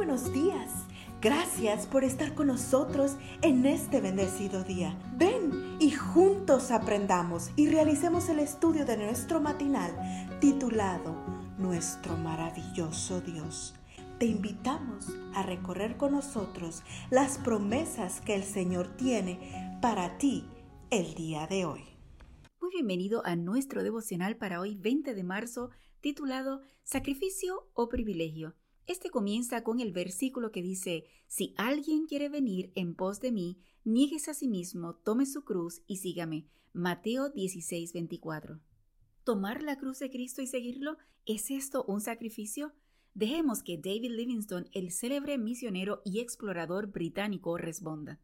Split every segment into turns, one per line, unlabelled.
buenos días. Gracias por estar con nosotros en este bendecido día. Ven y juntos aprendamos y realicemos el estudio de nuestro matinal titulado Nuestro maravilloso Dios. Te invitamos a recorrer con nosotros las promesas que el Señor tiene para ti el día de hoy.
Muy bienvenido a nuestro devocional para hoy 20 de marzo titulado Sacrificio o privilegio. Este comienza con el versículo que dice, Si alguien quiere venir en pos de mí, nieguese a sí mismo, tome su cruz y sígame. Mateo 16, 24. ¿Tomar la cruz de Cristo y seguirlo? ¿Es esto un sacrificio? Dejemos que David Livingstone, el célebre misionero y explorador británico, responda.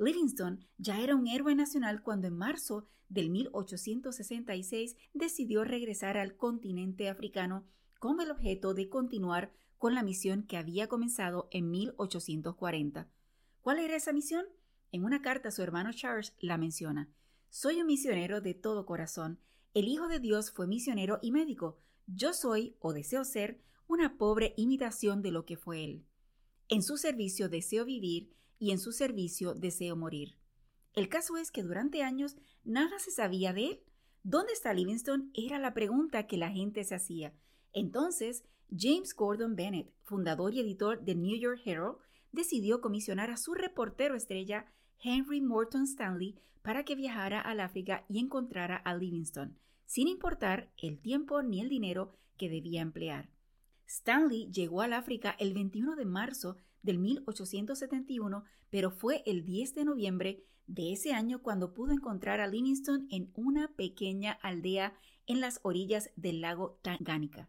Livingstone ya era un héroe nacional cuando en marzo del 1866 decidió regresar al continente africano con el objeto de continuar con la misión que había comenzado en 1840. ¿Cuál era esa misión? En una carta su hermano Charles la menciona. Soy un misionero de todo corazón. El Hijo de Dios fue misionero y médico. Yo soy, o deseo ser, una pobre imitación de lo que fue él. En su servicio deseo vivir y en su servicio deseo morir. El caso es que durante años nada se sabía de él. ¿Dónde está Livingstone? Era la pregunta que la gente se hacía. Entonces, James Gordon Bennett, fundador y editor de New York Herald, decidió comisionar a su reportero estrella Henry Morton Stanley para que viajara al África y encontrara a Livingstone, sin importar el tiempo ni el dinero que debía emplear. Stanley llegó al África el 21 de marzo del 1871, pero fue el 10 de noviembre de ese año cuando pudo encontrar a Livingstone en una pequeña aldea en las orillas del lago Tangánica.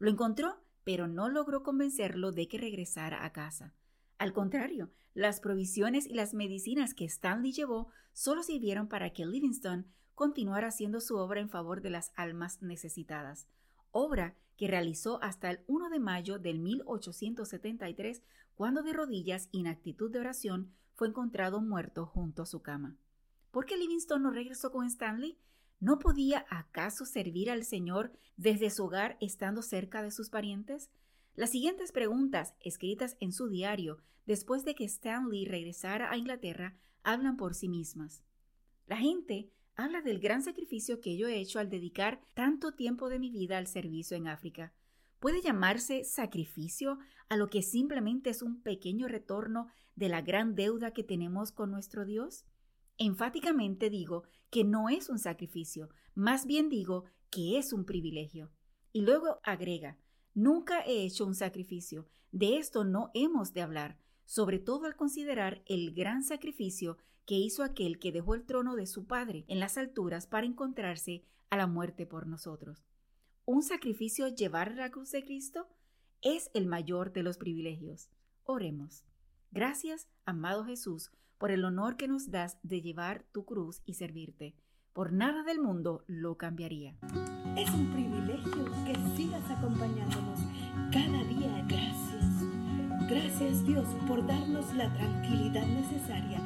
Lo encontró, pero no logró convencerlo de que regresara a casa. Al contrario, las provisiones y las medicinas que Stanley llevó solo sirvieron para que Livingstone continuara haciendo su obra en favor de las almas necesitadas, obra que realizó hasta el 1 de mayo del 1873, cuando de rodillas y en actitud de oración fue encontrado muerto junto a su cama. ¿Por qué Livingstone no regresó con Stanley? ¿No podía acaso servir al Señor desde su hogar estando cerca de sus parientes? Las siguientes preguntas, escritas en su diario después de que Stanley regresara a Inglaterra, hablan por sí mismas. La gente habla del gran sacrificio que yo he hecho al dedicar tanto tiempo de mi vida al servicio en África. ¿Puede llamarse sacrificio a lo que simplemente es un pequeño retorno de la gran deuda que tenemos con nuestro Dios? Enfáticamente digo que no es un sacrificio, más bien digo que es un privilegio. Y luego agrega, nunca he hecho un sacrificio, de esto no hemos de hablar, sobre todo al considerar el gran sacrificio que hizo aquel que dejó el trono de su Padre en las alturas para encontrarse a la muerte por nosotros. ¿Un sacrificio llevar la cruz de Cristo? Es el mayor de los privilegios. Oremos. Gracias, amado Jesús, por el honor que nos das de llevar tu cruz y servirte. Por nada del mundo lo cambiaría.
Es un privilegio que sigas acompañándonos cada día. Gracias. Gracias Dios por darnos la tranquilidad necesaria